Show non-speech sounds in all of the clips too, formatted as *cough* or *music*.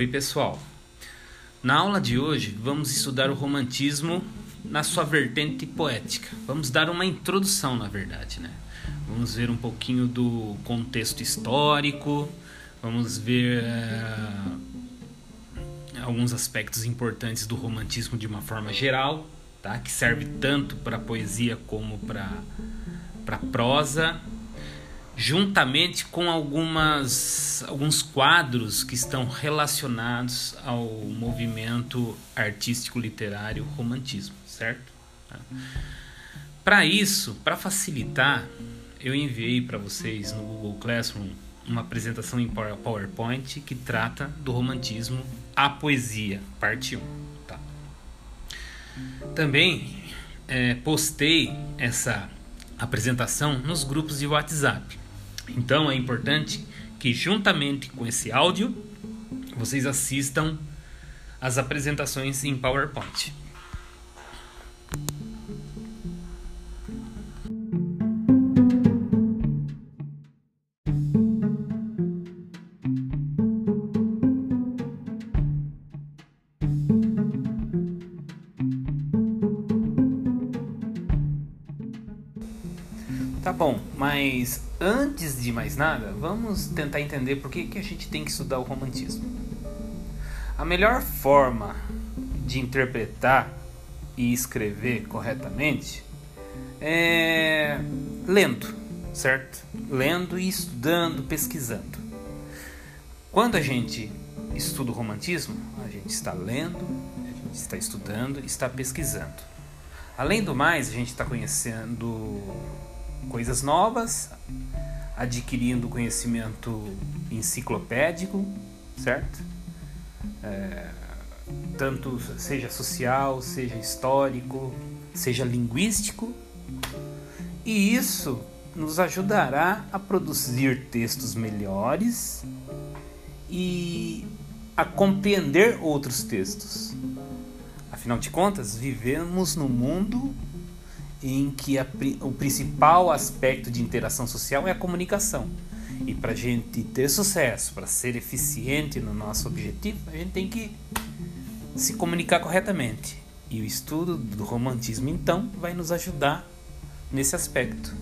Oi, pessoal. Na aula de hoje, vamos estudar o romantismo na sua vertente poética. Vamos dar uma introdução, na verdade, né? Vamos ver um pouquinho do contexto histórico, vamos ver é, alguns aspectos importantes do romantismo de uma forma geral, tá? Que serve tanto para poesia como para para prosa juntamente com algumas, alguns quadros que estão relacionados ao movimento artístico literário romantismo, certo? Para isso, para facilitar, eu enviei para vocês no Google Classroom uma apresentação em PowerPoint que trata do romantismo à poesia, parte 1. Tá? Também é, postei essa apresentação nos grupos de WhatsApp. Então é importante que, juntamente com esse áudio, vocês assistam as apresentações em PowerPoint. Tá bom, mas antes de mais nada, vamos tentar entender por que, que a gente tem que estudar o romantismo. A melhor forma de interpretar e escrever corretamente é lendo, certo? Lendo e estudando, pesquisando. Quando a gente estuda o romantismo, a gente está lendo, a gente está estudando, está pesquisando. Além do mais, a gente está conhecendo coisas novas, adquirindo conhecimento enciclopédico, certo? É, tanto seja social, seja histórico, seja linguístico, e isso nos ajudará a produzir textos melhores e a compreender outros textos. Afinal de contas, vivemos no mundo em que a, o principal aspecto de interação social é a comunicação. E para a gente ter sucesso, para ser eficiente no nosso objetivo, a gente tem que se comunicar corretamente. E o estudo do romantismo, então, vai nos ajudar nesse aspecto.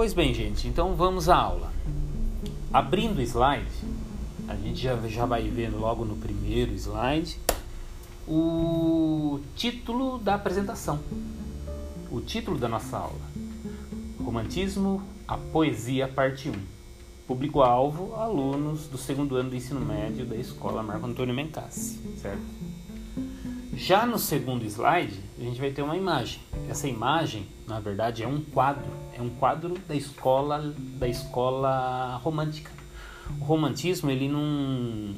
Pois bem, gente, então vamos à aula. Abrindo o slide, a gente já, já vai ver logo no primeiro slide o título da apresentação, o título da nossa aula: Romantismo, a Poesia, Parte 1. Público-alvo: alunos do segundo ano do ensino médio da escola Marco Antônio Mencassi, certo? Já no segundo slide, a gente vai ter uma imagem. Essa imagem, na verdade, é um quadro. É um quadro da escola da escola romântica. O romantismo ele não,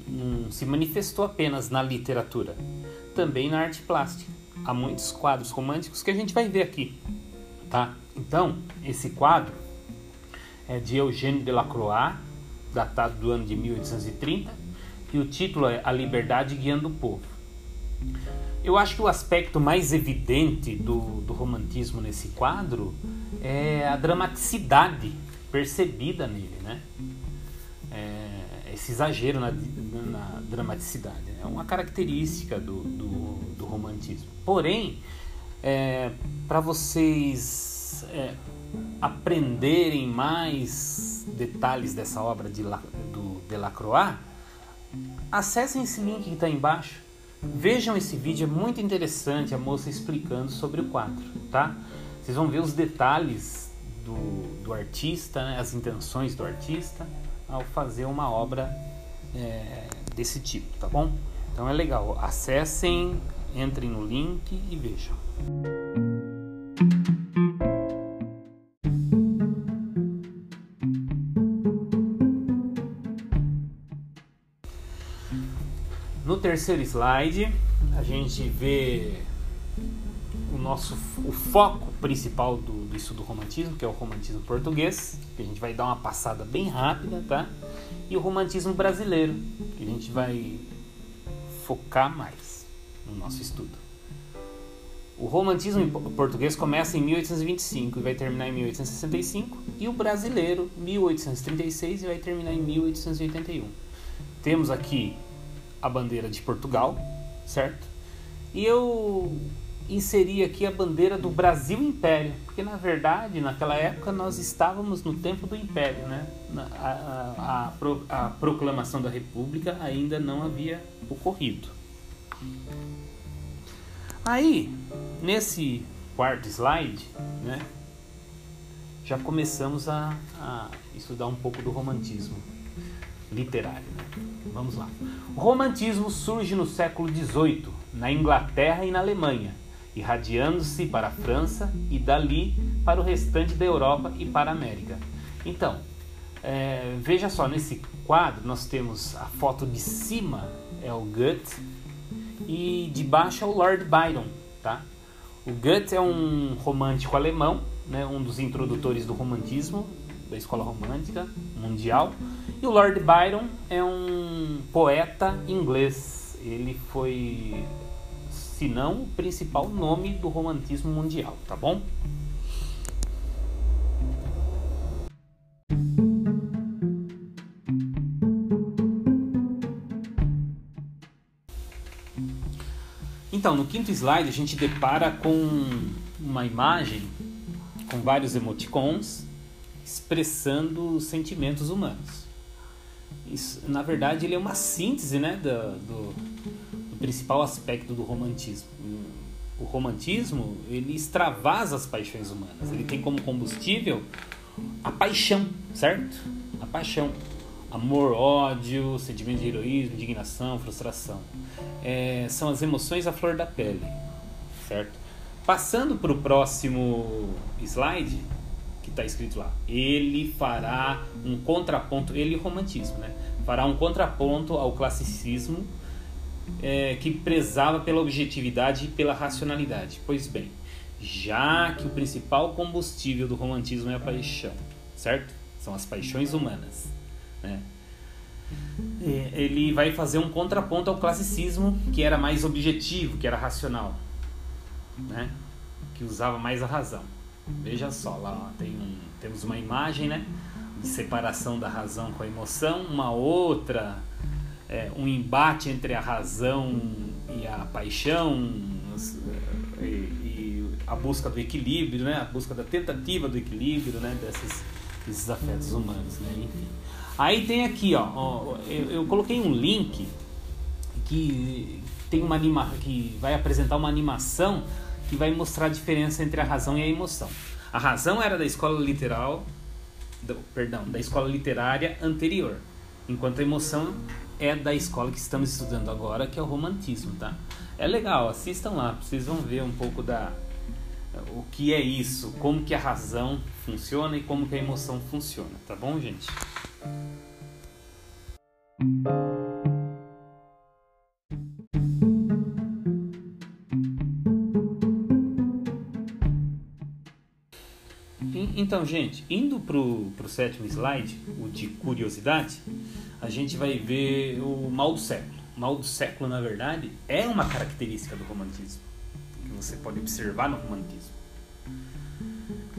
não se manifestou apenas na literatura, também na arte plástica. Há muitos quadros românticos que a gente vai ver aqui, tá? Então, esse quadro é de Eugênio Delacroix, datado do ano de 1830, e o título é A Liberdade Guiando o Povo. Eu acho que o aspecto mais evidente do, do romantismo nesse quadro é a dramaticidade percebida nele, né? É, esse exagero na, na dramaticidade né? é uma característica do, do, do romantismo. Porém, é, para vocês é, aprenderem mais detalhes dessa obra de La, do Delacroix, acessem esse link que está embaixo Vejam esse vídeo, é muito interessante a moça explicando sobre o quadro, tá? Vocês vão ver os detalhes do, do artista, né? as intenções do artista ao fazer uma obra é, desse tipo, tá bom? Então é legal, acessem, entrem no link e vejam. Terceiro slide, a gente vê o nosso o foco principal do, do estudo do romantismo, que é o romantismo português, que a gente vai dar uma passada bem rápida, tá? E o romantismo brasileiro, que a gente vai focar mais no nosso estudo. O romantismo português começa em 1825 e vai terminar em 1865, e o brasileiro 1836 e vai terminar em 1881. Temos aqui a bandeira de Portugal, certo? E eu inseri aqui a bandeira do Brasil Império, porque na verdade naquela época nós estávamos no tempo do Império, né? A, a, a, a proclamação da República ainda não havia ocorrido. Aí, nesse quarto slide, né, já começamos a, a estudar um pouco do romantismo literário. Vamos lá. O romantismo surge no século XVIII, na Inglaterra e na Alemanha, irradiando-se para a França e dali para o restante da Europa e para a América. Então, é, veja só, nesse quadro nós temos a foto de cima é o Goethe e de baixo é o Lord Byron, tá? O Goethe é um romântico alemão, né, um dos introdutores do romantismo, da escola romântica mundial, e o Lord Byron é um poeta inglês. Ele foi, se não o principal nome do romantismo mundial, tá bom? Então, no quinto slide a gente depara com uma imagem com vários emoticons expressando sentimentos humanos. Isso, na verdade, ele é uma síntese né, do, do, do principal aspecto do romantismo. O romantismo ele extravasa as paixões humanas. Ele tem como combustível a paixão, certo? A paixão amor, ódio, sentimento de heroísmo, indignação, frustração. É, são as emoções à flor da pele, certo? Passando para o próximo slide, está escrito lá, ele fará um contraponto, ele romantismo, né? Fará um contraponto ao classicismo é, que prezava pela objetividade e pela racionalidade. Pois bem, já que o principal combustível do romantismo é a paixão, certo? São as paixões humanas. Né? É, ele vai fazer um contraponto ao classicismo que era mais objetivo, que era racional, né? que usava mais a razão. Veja só, lá tem um, temos uma imagem né? de separação da razão com a emoção, uma outra, é, um embate entre a razão e a paixão, e, e, a busca do equilíbrio, né? a busca da tentativa do equilíbrio né? desses, desses afetos humanos. Né? Enfim. Aí tem aqui, ó, ó eu, eu, coloquei um link que tem uma anima, que vai apresentar uma animação que vai mostrar a diferença entre a razão e a emoção. A razão era da escola literal, do, perdão, da escola literária anterior, enquanto a emoção é da escola que estamos estudando agora, que é o romantismo, tá? É legal, assistam lá, vocês vão ver um pouco da o que é isso, como que a razão funciona e como que a emoção funciona, tá bom, gente? Então, gente, indo para o sétimo slide, o de curiosidade, a gente vai ver o mal do século. O mal do século, na verdade, é uma característica do romantismo, que você pode observar no romantismo.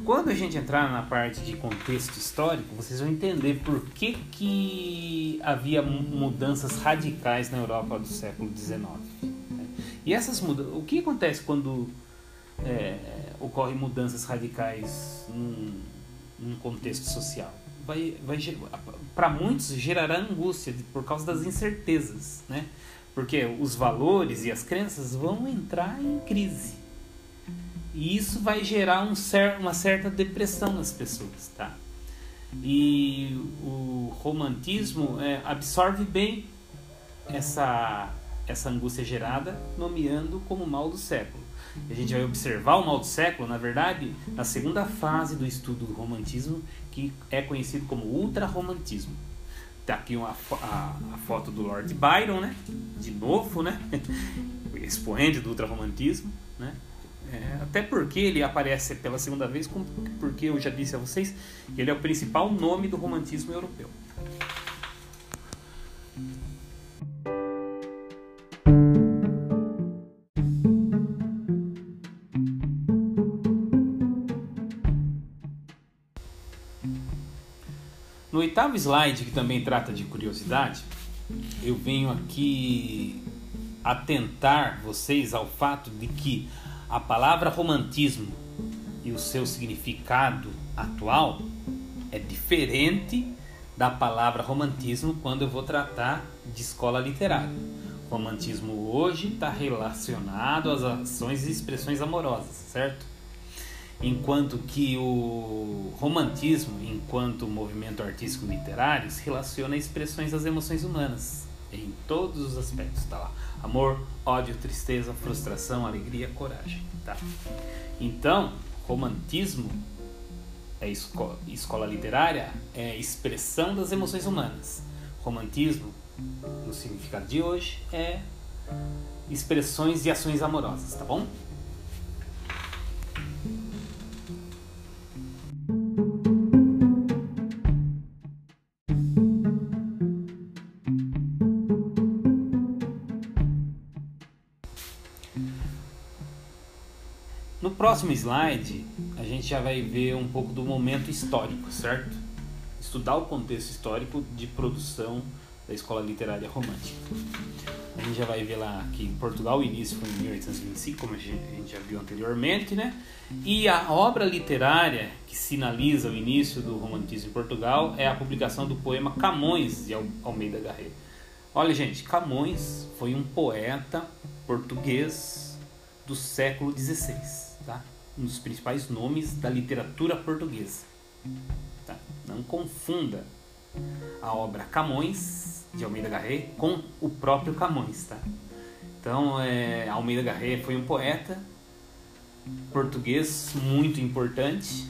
Quando a gente entrar na parte de contexto histórico, vocês vão entender por que, que havia mudanças radicais na Europa do século XIX. Né? E essas mudanças, o que acontece quando é, ocorrem mudanças radicais num, num contexto social? Vai, vai para muitos gerará angústia por causa das incertezas, né? Porque os valores e as crenças vão entrar em crise. E isso vai gerar um cer uma certa depressão nas pessoas, tá? E o romantismo é, absorve bem essa, essa angústia gerada, nomeando como mal do século. A gente vai observar o mal do século, na verdade, na segunda fase do estudo do romantismo, que é conhecido como ultrarromantismo. Tá aqui uma, a, a foto do Lord Byron, né? De novo, né? *laughs* Expoente do ultrarromantismo, né? É, até porque ele aparece pela segunda vez, porque eu já disse a vocês ele é o principal nome do romantismo europeu. Oitavo slide, que também trata de curiosidade, eu venho aqui atentar vocês ao fato de que a palavra romantismo e o seu significado atual é diferente da palavra romantismo quando eu vou tratar de escola literária. romantismo hoje está relacionado às ações e expressões amorosas, certo? Enquanto que o romantismo, enquanto movimento artístico literário, se relaciona a expressões das emoções humanas, em todos os aspectos, tá lá. Amor, ódio, tristeza, frustração, alegria, coragem, tá? Então, romantismo é escola, escola literária, é expressão das emoções humanas. Romantismo, no significado de hoje, é expressões e ações amorosas, tá bom? Próximo slide, a gente já vai ver um pouco do momento histórico, certo? Estudar o contexto histórico de produção da escola literária romântica. A gente já vai ver lá que em Portugal o início foi em 1825, como a gente já viu anteriormente, né? E a obra literária que sinaliza o início do romantismo em Portugal é a publicação do poema Camões de Almeida Garrett. Olha, gente, Camões foi um poeta português do século XVI tá? um dos principais nomes da literatura portuguesa. Tá? Não confunda a obra Camões, de Almeida Garré, com o próprio Camões. Tá? Então, é, Almeida Garré foi um poeta português muito importante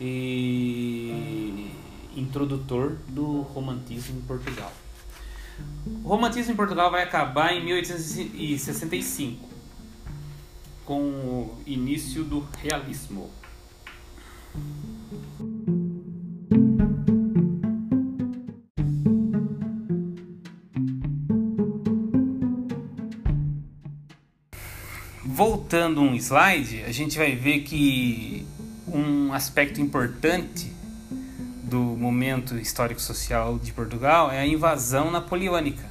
e introdutor do romantismo em Portugal. O romantismo em Portugal vai acabar em 1865 com o início do realismo. Voltando um slide, a gente vai ver que um aspecto importante do momento histórico-social de Portugal é a invasão napoleônica.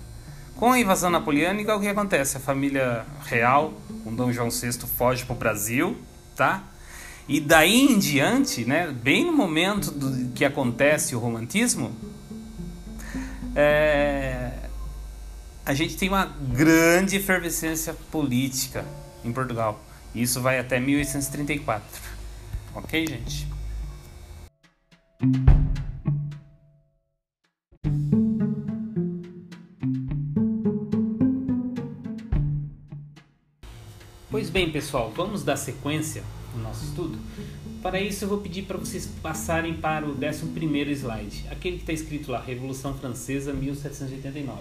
Com a invasão napoleônica, o que acontece? A família real, com Dom João VI, foge para o Brasil, tá? E daí em diante, né, bem no momento do, que acontece o romantismo, é, a gente tem uma grande efervescência política em Portugal. Isso vai até 1834. Ok, gente? Bem, pessoal, vamos dar sequência no nosso estudo? Para isso, eu vou pedir para vocês passarem para o 11 slide, aquele que está escrito lá, Revolução Francesa 1789.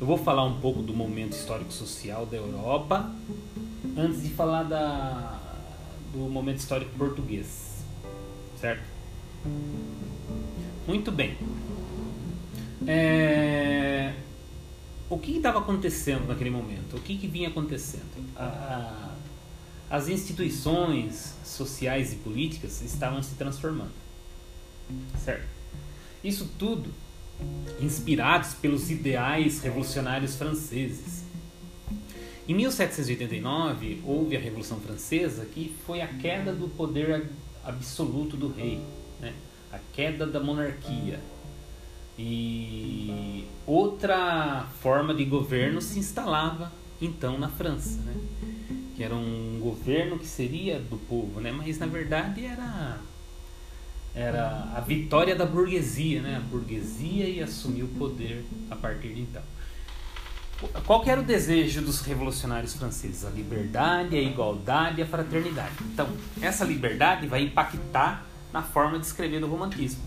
Eu vou falar um pouco do momento histórico-social da Europa, antes de falar da, do momento histórico português, certo? Muito bem. É o que estava acontecendo naquele momento? O que, que vinha acontecendo? As instituições sociais e políticas estavam se transformando. Certo? Isso tudo inspirados pelos ideais revolucionários franceses. Em 1789 houve a Revolução Francesa, que foi a queda do poder absoluto do rei, né? a queda da monarquia, e outra forma de governo se instalava então na França, né? Que era um governo que seria do povo, né? mas na verdade era era a vitória da burguesia, né? A burguesia ia assumir o poder a partir de então. Qual era o desejo dos revolucionários franceses? A liberdade, a igualdade e a fraternidade. Então, essa liberdade vai impactar na forma de escrever do romantismo.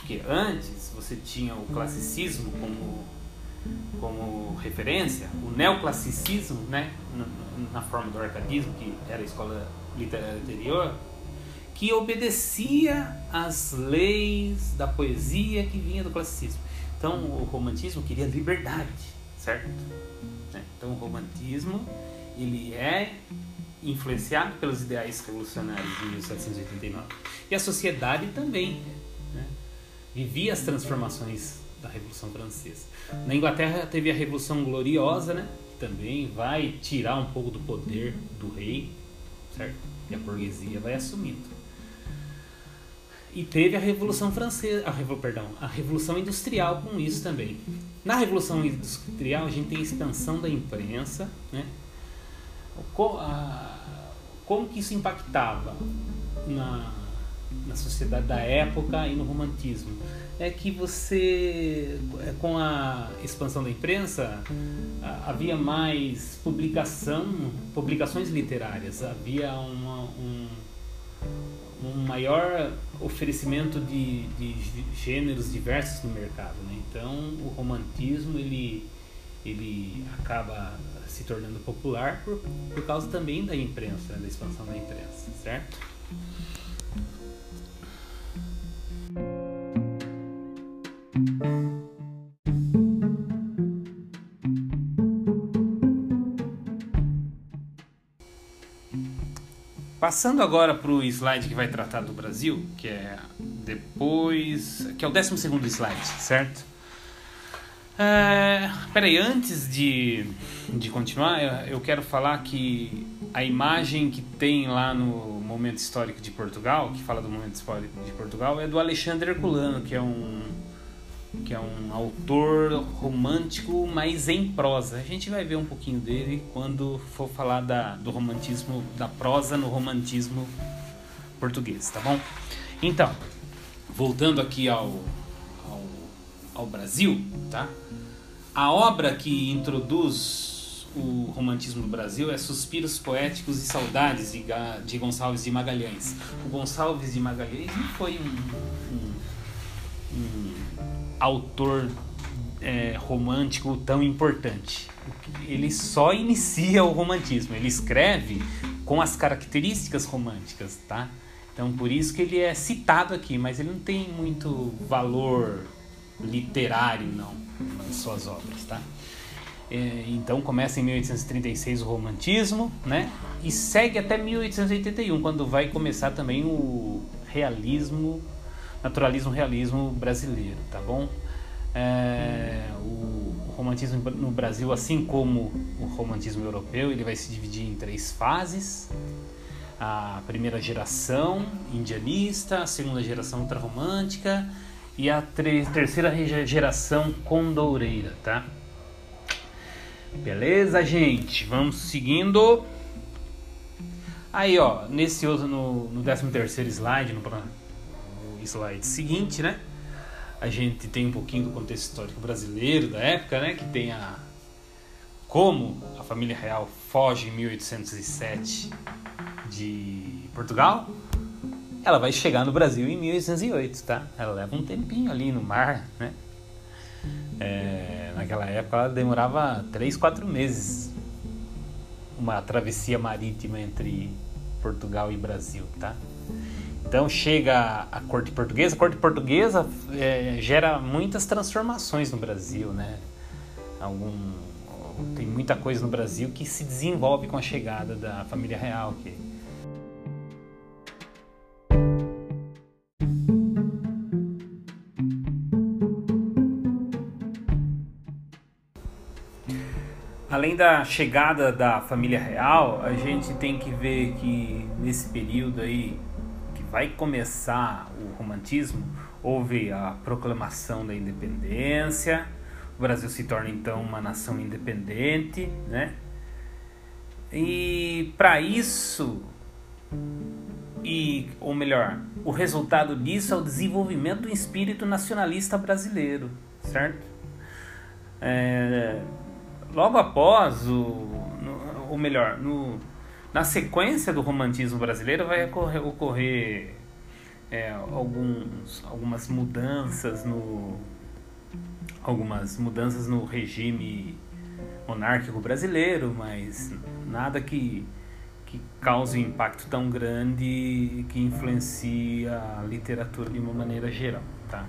Porque antes você tinha o classicismo como, como referência, o neoclassicismo, né, na, forma do arcadismo, que era a escola literária anterior, que obedecia às leis da poesia que vinha do classicismo. Então o romantismo queria liberdade, certo? Né? Então o romantismo ele é influenciado pelos ideais revolucionários de 1789 e a sociedade também vivia as transformações da Revolução Francesa. Na Inglaterra teve a Revolução Gloriosa, né? Também vai tirar um pouco do poder do rei, certo? E a burguesia vai assumindo. E teve a Revolução Francesa, a, perdão, a Revolução Industrial com isso também. Na Revolução Industrial a gente tem a expansão da imprensa, né? Como que isso impactava na, na sociedade da época e no romantismo? É que você, com a expansão da imprensa, havia mais publicação, publicações literárias, havia uma, um, um maior oferecimento de, de gêneros diversos no mercado. Né? Então, o romantismo ele, ele acaba se tornando popular por, por causa também da imprensa, da expansão da imprensa, certo? Passando agora para o slide que vai tratar do Brasil, que é depois. que é o 12 slide, certo? É, peraí, antes de, de continuar, eu quero falar que a imagem que tem lá no Momento Histórico de Portugal, que fala do Momento Histórico de Portugal, é do Alexandre Herculano, que é um que é um autor romântico, mas em prosa. A gente vai ver um pouquinho dele quando for falar da, do romantismo, da prosa no romantismo português, tá bom? Então, voltando aqui ao, ao, ao Brasil, tá? A obra que introduz o romantismo no Brasil é Suspiros Poéticos e Saudades de, de Gonçalves de Magalhães. O Gonçalves de Magalhães não foi um, um, um autor é, romântico tão importante. Ele só inicia o romantismo, ele escreve com as características românticas, tá? Então por isso que ele é citado aqui, mas ele não tem muito valor literário não nas suas obras, tá? É, então começa em 1836 o romantismo, né? E segue até 1881, quando vai começar também o realismo naturalismo realismo brasileiro, tá bom? É, o romantismo no Brasil, assim como o romantismo europeu, ele vai se dividir em três fases. A primeira geração indianista, a segunda geração ultrarromântica e a terceira geração condoureira, tá? Beleza, gente? Vamos seguindo. Aí, ó, nesse outro, no, no 13 terceiro slide, no, slide seguinte, né? A gente tem um pouquinho do contexto histórico brasileiro da época, né? Que tem a como a família real foge em 1807 de Portugal. Ela vai chegar no Brasil em 1808, tá? Ela leva um tempinho ali no mar, né? É, naquela época ela demorava 3, 4 meses uma travessia marítima entre Portugal e Brasil, tá? Então chega a corte portuguesa. A corte portuguesa é, gera muitas transformações no Brasil, né? Algum, tem muita coisa no Brasil que se desenvolve com a chegada da família real. Que... Além da chegada da família real, a gente tem que ver que nesse período aí vai começar o romantismo, houve a proclamação da independência, o Brasil se torna então uma nação independente, né? E para isso, e ou melhor, o resultado disso é o desenvolvimento do espírito nacionalista brasileiro, certo? É, logo após o, ou melhor, no na sequência do romantismo brasileiro vai ocorrer, ocorrer é, alguns, algumas mudanças no algumas mudanças no regime monárquico brasileiro, mas nada que, que cause um impacto tão grande que influencie a literatura de uma maneira geral, tá?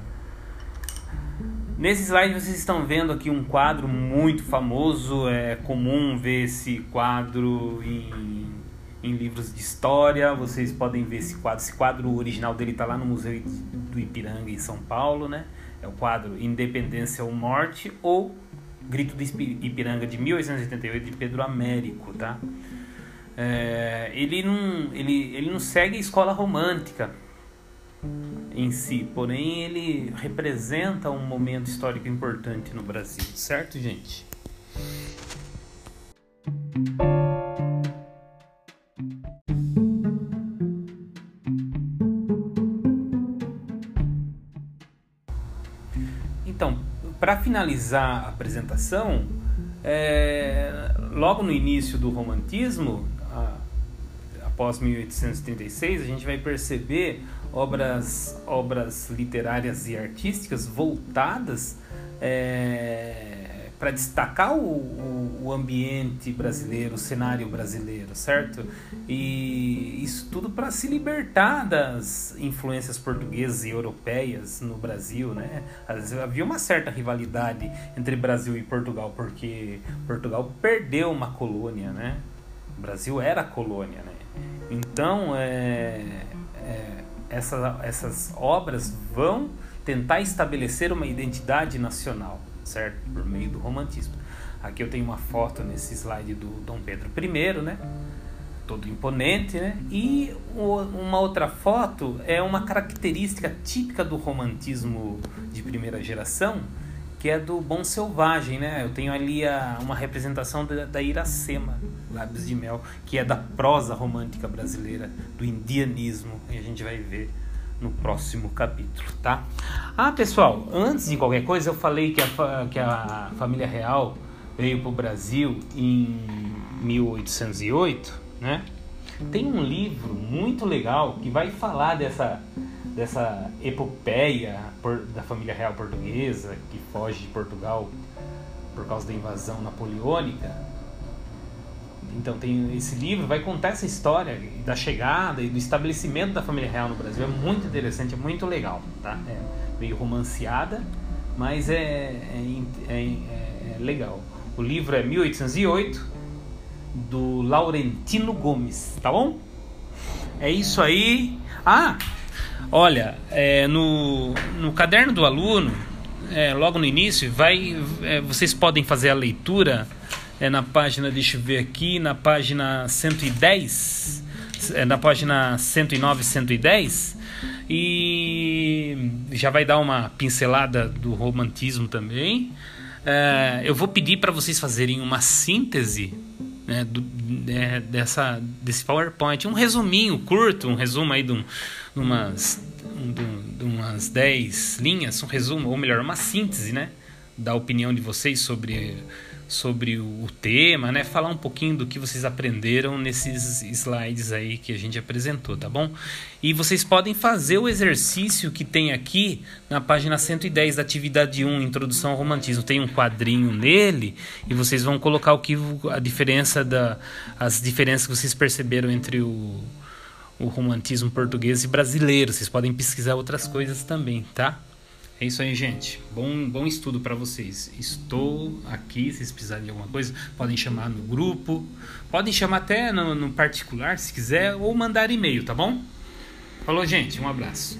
Nesse slide vocês estão vendo aqui um quadro muito famoso, é comum ver esse quadro em em livros de história. Vocês podem ver esse quadro. Esse quadro original dele está lá no Museu do Ipiranga em São Paulo, né? É o quadro Independência ou Morte ou Grito do Ipiranga de 1888 de Pedro Américo, tá? É, ele, não, ele, ele não segue a escola romântica em si, porém ele representa um momento histórico importante no Brasil, certo, gente? Finalizar a apresentação, é, logo no início do romantismo, a, após 1836, a gente vai perceber obras, obras literárias e artísticas voltadas é, para destacar o, o, o, ambiente brasileiro, o cenário brasileiro, certo? E isso tudo para se libertar das influências portuguesas e europeias no Brasil, né? Havia uma certa rivalidade entre Brasil e Portugal, porque Portugal perdeu uma colônia, né? O Brasil era colônia, né? Então, é, é, essa, essas obras vão tentar estabelecer uma identidade nacional certo? Por meio do romantismo. Aqui eu tenho uma foto nesse slide do Dom Pedro I, né? Todo imponente, né? E uma outra foto é uma característica típica do romantismo de primeira geração, que é do Bom Selvagem, né? Eu tenho ali a, uma representação da, da Iracema, Lábios de Mel, que é da prosa romântica brasileira, do indianismo, e a gente vai ver no próximo capítulo, tá? Ah, pessoal, antes de qualquer coisa, eu falei que a, que a família real veio para o Brasil em 1808, né? Tem um livro muito legal que vai falar dessa, dessa epopeia por, da família real portuguesa que foge de Portugal por causa da invasão napoleônica então tem esse livro vai contar essa história da chegada e do estabelecimento da família real no Brasil. É muito interessante, é muito legal, tá? É meio romanceada, mas é, é, é, é legal. O livro é 1808 do Laurentino Gomes, tá bom? É isso aí. Ah, olha, é, no, no caderno do aluno, é, logo no início, vai, é, vocês podem fazer a leitura é na página, deixa eu ver aqui, na página 110, é na página 109 110, e já vai dar uma pincelada do romantismo também. É, eu vou pedir para vocês fazerem uma síntese né, do, é, dessa, desse PowerPoint, um resuminho curto, um resumo aí de, um, de umas, de, de umas 10 linhas, um resumo, ou melhor, uma síntese, né, da opinião de vocês sobre sobre o tema, né? Falar um pouquinho do que vocês aprenderam nesses slides aí que a gente apresentou, tá bom? E vocês podem fazer o exercício que tem aqui na página 110 da atividade 1, Introdução ao Romantismo. Tem um quadrinho nele e vocês vão colocar o que a diferença da as diferenças que vocês perceberam entre o o romantismo português e brasileiro. Vocês podem pesquisar outras coisas também, tá? É isso aí, gente. Bom, bom estudo para vocês. Estou aqui, se vocês precisarem de alguma coisa, podem chamar no grupo, podem chamar até no, no particular, se quiser, ou mandar e-mail, tá bom? Falou, gente. Um abraço.